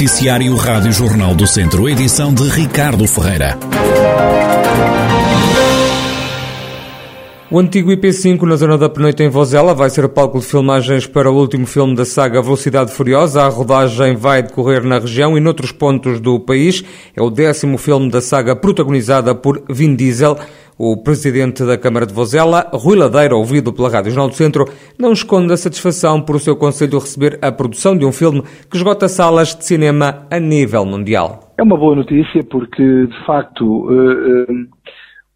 Noticiário Rádio Jornal do Centro, edição de Ricardo Ferreira. O antigo IP5 na zona da Penoita em Vozela vai ser palco de filmagens para o último filme da saga Velocidade Furiosa. A rodagem vai decorrer na região e noutros pontos do país. É o décimo filme da saga protagonizada por Vin Diesel. O presidente da Câmara de Vozela, Rui Ladeira, ouvido pela Rádio Jornal do Centro, não esconde a satisfação por o seu Conselho receber a produção de um filme que esgota salas de cinema a nível mundial. É uma boa notícia porque, de facto, eh, eh,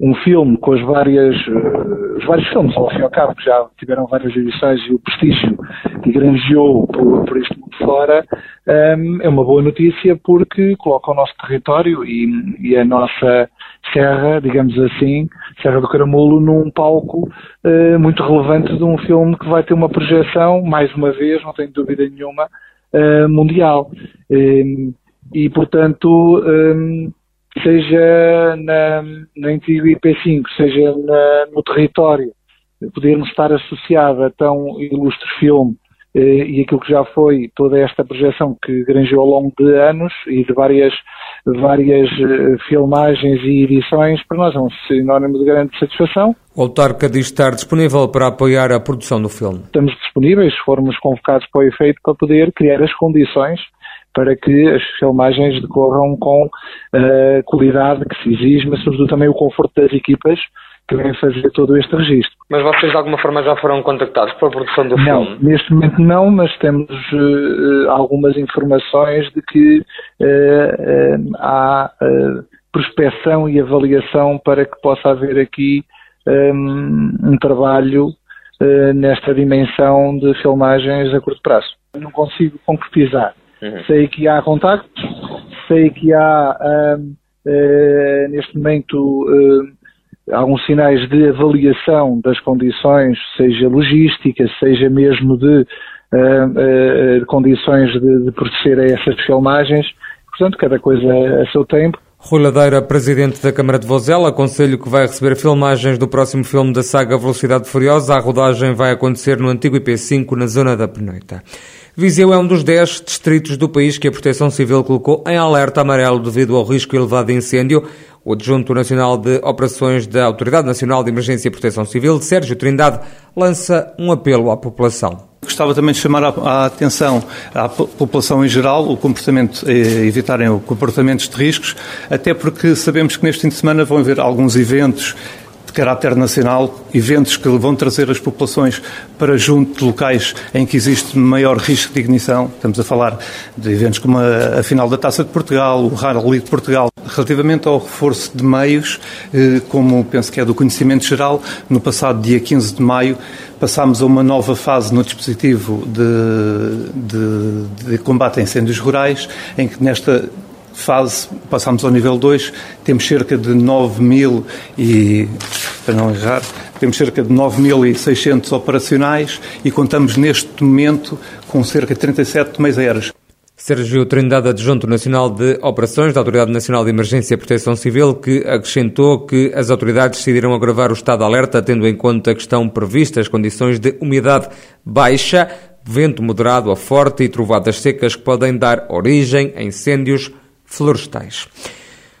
um filme com as várias, uh, os vários filmes, ao fim e ao cabo, que já tiveram várias edições e o prestígio que granjeou por, por este mundo fora, um, ehm, é uma boa notícia porque coloca o nosso território e, e, a nossa serra, digamos assim, Serra do Caramulo, num palco uh, muito relevante de um filme que vai ter uma projeção, mais uma vez, não tenho dúvida nenhuma, uh, mundial. Um, ehm, e, portanto, um, ehm, seja na, na antigo IP5, seja na, no território, podermos estar associado a tão ilustre filme eh, e aquilo que já foi toda esta projeção que granjou ao longo de anos e de várias, várias eh, filmagens e edições, para nós é um sinónimo de grande satisfação. O autarca diz estar disponível para apoiar a produção do filme. Estamos disponíveis, se formos convocados para o efeito, para poder criar as condições para que as filmagens decorram com a uh, qualidade que se exige, mas sobretudo também o conforto das equipas que vêm fazer todo este registro. Mas vocês de alguma forma já foram contactados para a produção do não, filme? Não, neste momento não, mas temos uh, algumas informações de que uh, há prospeção e avaliação para que possa haver aqui um, um trabalho nesta dimensão de filmagens a curto prazo. Não consigo concretizar Uhum. Sei que há contactos, sei que há uh, neste momento uh, alguns sinais de avaliação das condições, seja logística, seja mesmo de uh, condições de, de proceder a essas filmagens. Portanto, cada coisa a seu tempo. Rui Ladeira, presidente da Câmara de Vozela, aconselho que vai receber filmagens do próximo filme da saga Velocidade Furiosa. A rodagem vai acontecer no antigo IP5, na zona da Penoita. Viseu é um dos 10 distritos do país que a Proteção Civil colocou em alerta amarelo devido ao risco elevado de incêndio. O adjunto nacional de operações da Autoridade Nacional de Emergência e Proteção Civil, Sérgio Trindade, lança um apelo à população. Gostava também de chamar a, atenção à população em geral, o comportamento, eh, evitarem comportamentos de riscos, até porque sabemos que neste fim de semana vão haver alguns eventos caráter nacional, eventos que vão trazer as populações para junto de locais em que existe maior risco de ignição. Estamos a falar de eventos como a, a final da Taça de Portugal, o Rally de Portugal. Relativamente ao reforço de meios, eh, como penso que é do conhecimento geral, no passado dia 15 de maio passámos a uma nova fase no dispositivo de, de, de combate a incêndios rurais, em que nesta fase, passamos ao nível 2, temos cerca de 9 mil e, para não errar, temos cerca de 9.600 operacionais e contamos neste momento com cerca de 37 meios aéreos. Sérgio Trindade, adjunto nacional de operações da Autoridade Nacional de Emergência e Proteção Civil, que acrescentou que as autoridades decidiram agravar o estado de alerta, tendo em conta que estão previstas condições de umidade baixa, vento moderado a forte e trovadas secas que podem dar origem a incêndios florestais.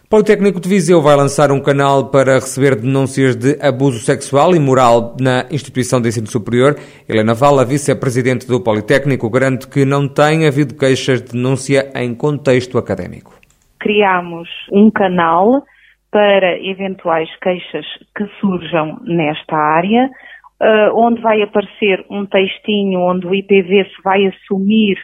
Politécnico de Viseu vai lançar um canal para receber denúncias de abuso sexual e moral na instituição de ensino superior. Helena Vala, vice-presidente do Politécnico, garante que não tem havido queixas de denúncia em contexto académico. Criamos um canal para eventuais queixas que surjam nesta área, eh, onde vai aparecer um textinho onde o IPV se vai assumir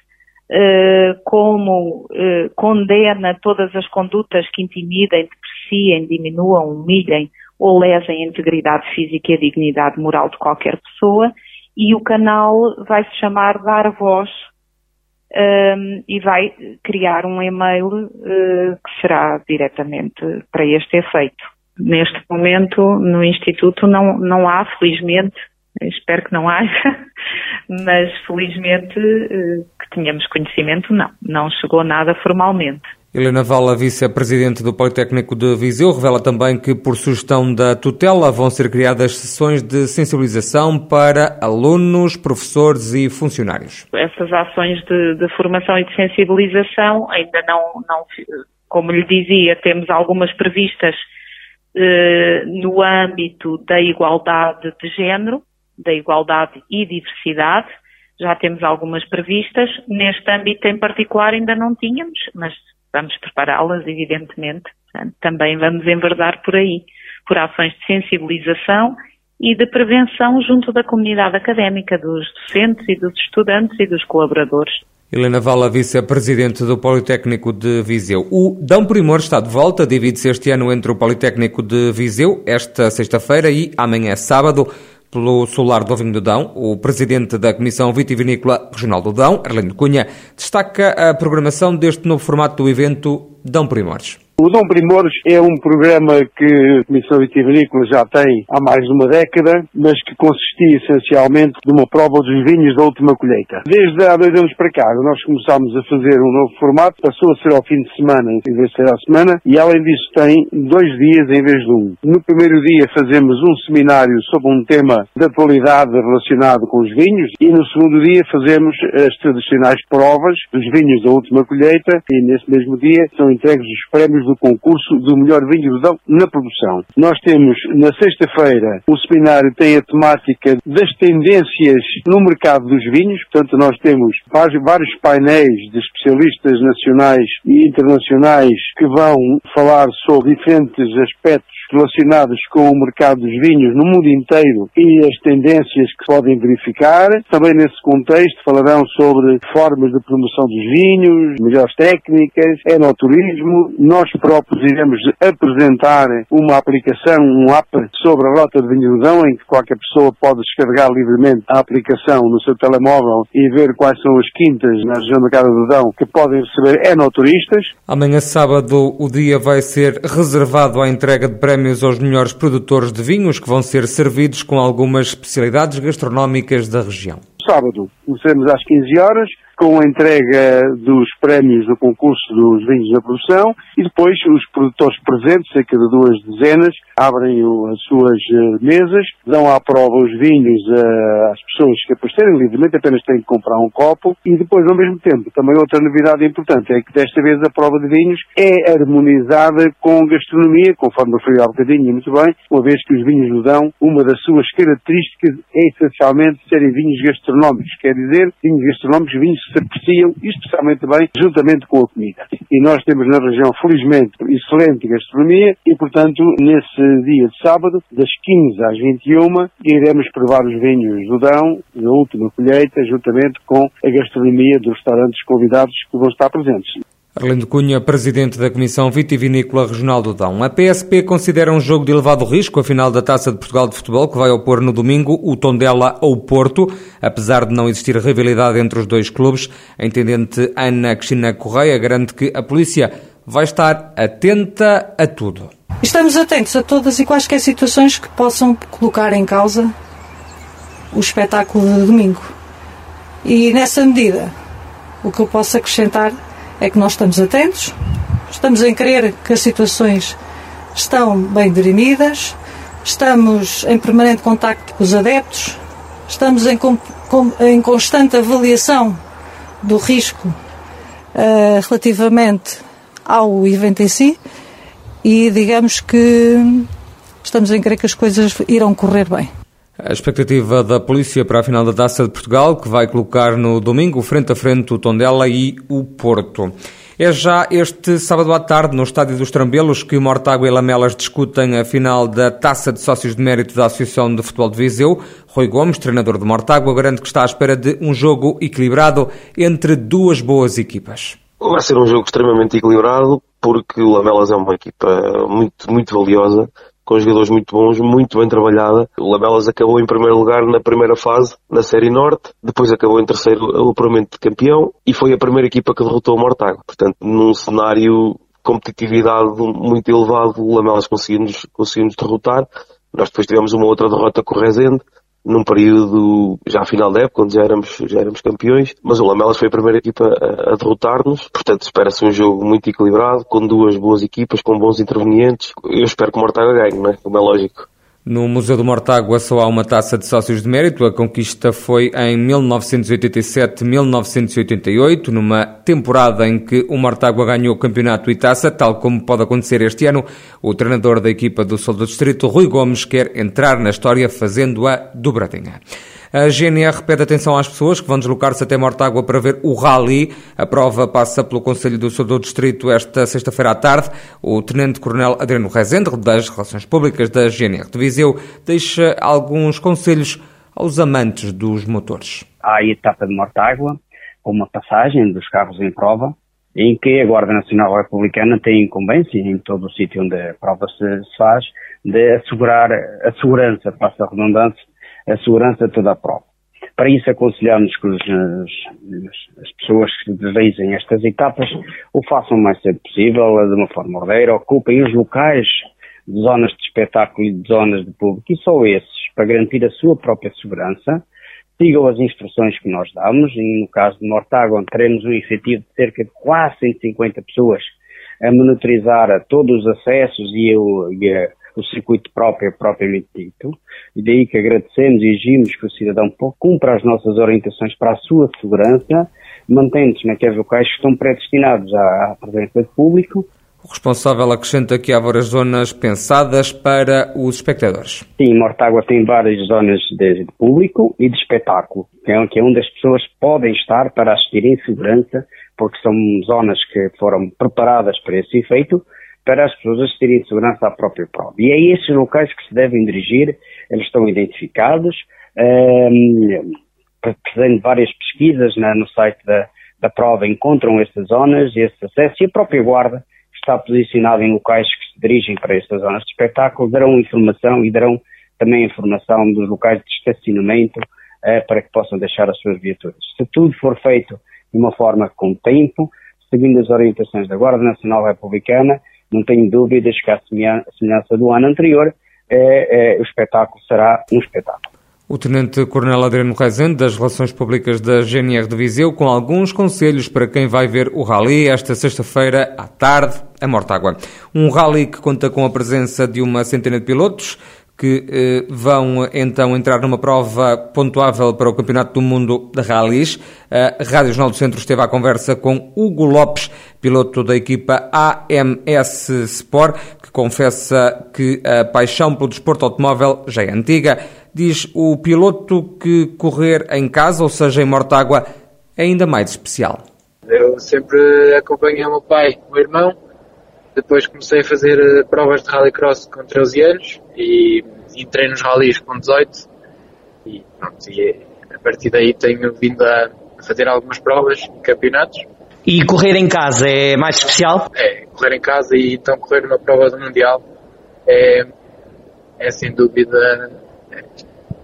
como uh, condena todas as condutas que intimidem, depreciem, diminuam, humilhem ou lesem a integridade física e a dignidade moral de qualquer pessoa e o canal vai se chamar Dar Voz um, ehm, e vai criar um e-mail uh, que será diretamente para este efeito. Neste momento, no Instituto, não, não há, felizmente, espero que não haja, mas felizmente que tenhamos conhecimento, não. Não chegou nada formalmente. Helena Vala, vice-presidente do Politécnico de Viseu, revela também que, por sugestão da tutela, vão ser criadas sessões de sensibilização para alunos, professores e funcionários. Essas ações de, de formação e de sensibilização ainda não, não, como lhe dizia, temos algumas previstas eh, no âmbito da igualdade de género, da igualdade e diversidade. Já temos algumas previstas. Neste âmbito em particular ainda não tínhamos, mas vamos prepará-las, evidentemente. Também vamos enverdar por aí, por ações de sensibilização e de prevenção junto da comunidade académica, dos docentes e dos estudantes e dos colaboradores. Helena Vala, vice-presidente do Politécnico de Viseu. O Dão Primor está de volta, divide-se este ano entre o Politécnico de Viseu, esta sexta-feira e amanhã sábado pelo Solar do Vinho do Dão, o presidente da Comissão Vitivinícola Regional do Dão, Arlindo Cunha, destaca a programação deste novo formato do evento Dão Primores. O Dom Primores é um programa que a Comissão Vitivinícola já tem há mais de uma década, mas que consistia essencialmente de uma prova dos vinhos da última colheita. Desde há dois anos para cá, nós começámos a fazer um novo formato, passou a ser ao fim de semana em vez de ser à semana, e além disso tem dois dias em vez de um. No primeiro dia fazemos um seminário sobre um tema de atualidade relacionado com os vinhos, e no segundo dia fazemos as tradicionais provas dos vinhos da última colheita, e nesse mesmo dia são entregues os prémios do concurso do melhor vinho do Dão na produção. Nós temos, na sexta-feira, o seminário tem a temática das tendências no mercado dos vinhos, portanto nós temos vários painéis de especialistas nacionais e internacionais que vão falar sobre diferentes aspectos relacionados com o mercado dos vinhos no mundo inteiro e as tendências que podem verificar. Também nesse contexto falarão sobre formas de promoção dos vinhos, melhores técnicas, enoturismo. Nós próprios iremos apresentar uma aplicação, um app sobre a rota de vinhodão em que qualquer pessoa pode descarregar livremente a aplicação no seu telemóvel e ver quais são as quintas na região da Cara do Dão que podem receber enoturistas. Amanhã sábado o dia vai ser reservado à entrega de prémios prémios aos melhores produtores de vinhos que vão ser servidos com algumas especialidades gastronómicas da região. Sábado, começamos às 15 horas, com a entrega dos prémios do concurso dos vinhos da produção e depois os produtores presentes, cerca de duas dezenas, abrem as suas eh, mesas, dão à prova os vinhos eh, às pessoas que aparecerem livremente, apenas têm que comprar um copo e depois, ao mesmo tempo, também outra novidade importante é que desta vez a prova de vinhos é harmonizada com gastronomia, conforme referi há bocadinho, muito bem, uma vez que os vinhos do Dão, uma das suas características é essencialmente serem vinhos gastronómicos, quer dizer, vinhos gastronómicos, vinhos se apreciam especialmente bem juntamente com a comida. E nós temos na região, felizmente, excelente gastronomia e, portanto, nesse dia de sábado, das 15 às 21, iremos provar os vinhos do Dão, da última colheita, juntamente com a gastronomia dos restaurantes convidados que vão estar presentes. Arlindo Cunha, presidente da Comissão Vitivinícola Regional do Dão. A PSP considera um jogo de elevado risco a final da Taça de Portugal de Futebol, que vai opor no domingo o Tondela ou Porto. Apesar de não existir rivalidade entre os dois clubes, a intendente Ana Cristina Correia garante que a polícia vai estar atenta a tudo. Estamos atentos a todas e quaisquer situações que possam colocar em causa o espetáculo de domingo. E nessa medida, o que eu posso acrescentar é que nós estamos atentos, estamos em crer que as situações estão bem dirimidas, estamos em permanente contacto com os adeptos, estamos em, com, em constante avaliação do risco uh, relativamente ao evento em si e digamos que estamos em crer que as coisas irão correr bem. A expectativa da polícia para a final da Taça de Portugal, que vai colocar no domingo frente a frente o Tondela e o Porto. É já este sábado à tarde, no Estádio dos Trambelos, que Mortágua e Lamelas discutem a final da Taça de Sócios de Mérito da Associação de Futebol de Viseu. Rui Gomes, treinador de Mortágua, garante que está à espera de um jogo equilibrado entre duas boas equipas. Vai ser um jogo extremamente equilibrado, porque o Lamelas é uma equipa muito, muito valiosa com jogadores muito bons, muito bem trabalhada. O Lamelas acabou em primeiro lugar na primeira fase, na Série Norte, depois acabou em terceiro apuramento de campeão e foi a primeira equipa que derrotou o Mortágua. Portanto, num cenário competitividade muito elevado, o Lamelas conseguiu-nos conseguiu derrotar. Nós depois tivemos uma outra derrota com o Rezende, num período já final da época, onde já éramos, já éramos campeões, mas o Lamelas foi a primeira equipa a, a derrotar-nos, portanto espera-se um jogo muito equilibrado, com duas boas equipas, com bons intervenientes. Eu espero que o Mortaga ganhe, não é? Como é lógico. No Museu do Mortágua só há uma taça de sócios de mérito. A conquista foi em 1987-1988, numa temporada em que o Mortágua ganhou campeonato e taça, tal como pode acontecer este ano. O treinador da equipa do Sol do Distrito, Rui Gomes, quer entrar na história fazendo-a dobradinha. A GNR pede atenção às pessoas que vão deslocar-se até Mortágua para ver o Rally. A prova passa pelo Conselho do Sul do Distrito esta sexta-feira à tarde. O Tenente-Coronel Adriano Rezende, das Relações Públicas da GNR de Viseu, deixa alguns conselhos aos amantes dos motores. Há a etapa de Mortágua, com uma passagem dos carros em prova, em que a Guarda Nacional Republicana tem incumbência, em todo o sítio onde a prova se, faz, de assegurar a segurança, passa a redundância, a segurança de toda a prova. Para isso aconselhamos que as, as, pessoas que deslizem estas etapas o façam o mais cedo possível, de uma forma ordeira, ocupem os locais de zonas de espetáculo e de zonas de público, e só esses, para garantir a sua própria segurança, sigam as instruções que nós damos, e no caso de Mortágua teremos um efetivo de cerca de quase 150 pessoas a monitorizar todos os acessos e, o, e a, o circuito próprio propriamente dito, e daí que agradecemos e exigimos que o cidadão cumpra as nossas orientações para a sua segurança, mantendo-se naqueles locais que estão predestinados à, à presença de público, o responsável acrescenta que há várias zonas pensadas para os espectadores. Sim, Mortágua tem várias zonas de, de público e de espetáculo, que é, que é onde as pessoas podem estar para assistir em segurança, porque são zonas que foram preparadas para esse efeito, para as pessoas de segurança à própria prova. E é esses locais que se devem dirigir, eles estão identificados, um, fazendo várias pesquisas no site da, da prova, encontram estas zonas, esse acesso, e a própria guarda está posicionada em locais que se dirigem para estas zonas de espetáculo, darão informação e darão também informação dos locais de estacionamento uh, para que possam deixar as suas viaturas. Se tudo for feito de uma forma com tempo, seguindo as orientações da Guarda Nacional Republicana, não tenho dúvidas que, à semelhança do ano anterior, é, é, o espetáculo será um espetáculo. O Tenente-Coronel Adriano Rezende, das Relações Públicas da GNR de Viseu, com alguns conselhos para quem vai ver o Rally esta sexta-feira à tarde, a Mortágua. Um Rally que conta com a presença de uma centena de pilotos, que eh, vão então entrar numa prova pontuável para o Campeonato do Mundo de Rallys. A Rádio Jornal do Centro esteve à conversa com Hugo Lopes, piloto da equipa AMS Sport, que confessa que a paixão pelo desporto automóvel já é antiga. Diz o piloto que correr em casa, ou seja, em Mortágua, é ainda mais especial. Eu sempre acompanhei o meu pai, o meu irmão, depois comecei a fazer eh, provas de rallycross com 13 anos e entrei nos rallies com 18 e, pronto, e a partir daí tenho vindo a fazer algumas provas, campeonatos. E correr em casa é mais especial? É, correr em casa e então correr numa prova do Mundial é, é sem dúvida é,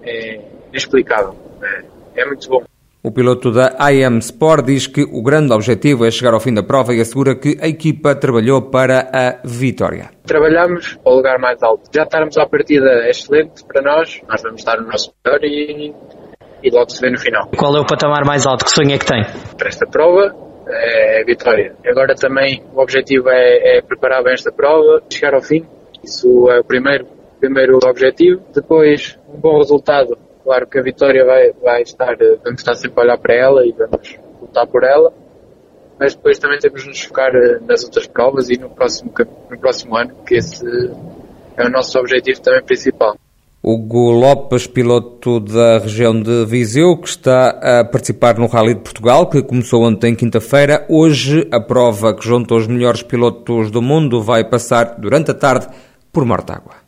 é inexplicável. É, é muito bom. O piloto da IM Sport diz que o grande objetivo é chegar ao fim da prova e assegura que a equipa trabalhou para a vitória. Trabalhamos para o lugar mais alto. Já estarmos à partida é excelente para nós. Nós vamos estar no nosso melhor e, e logo se vê no final. Qual é o patamar mais alto? Que sonho é que tem? Para esta prova é a vitória. Agora também o objetivo é, é preparar bem esta prova, chegar ao fim. Isso é o primeiro, primeiro objetivo. Depois, um bom resultado Claro que a Vitória vai, vai estar, eh, vamos estar sempre a olhar para ela e vamos lutar por ela, mas depois também temos de nos focar eh, nas outras provas e no próximo, no próximo ano, que esse é o nosso objetivo também principal. Hugo Lopes, piloto da região de Viseu, que está a participar no Rally de Portugal, que começou ontem, quinta-feira. Hoje, a prova que junta os melhores pilotos do mundo vai passar durante a tarde por Mortágua.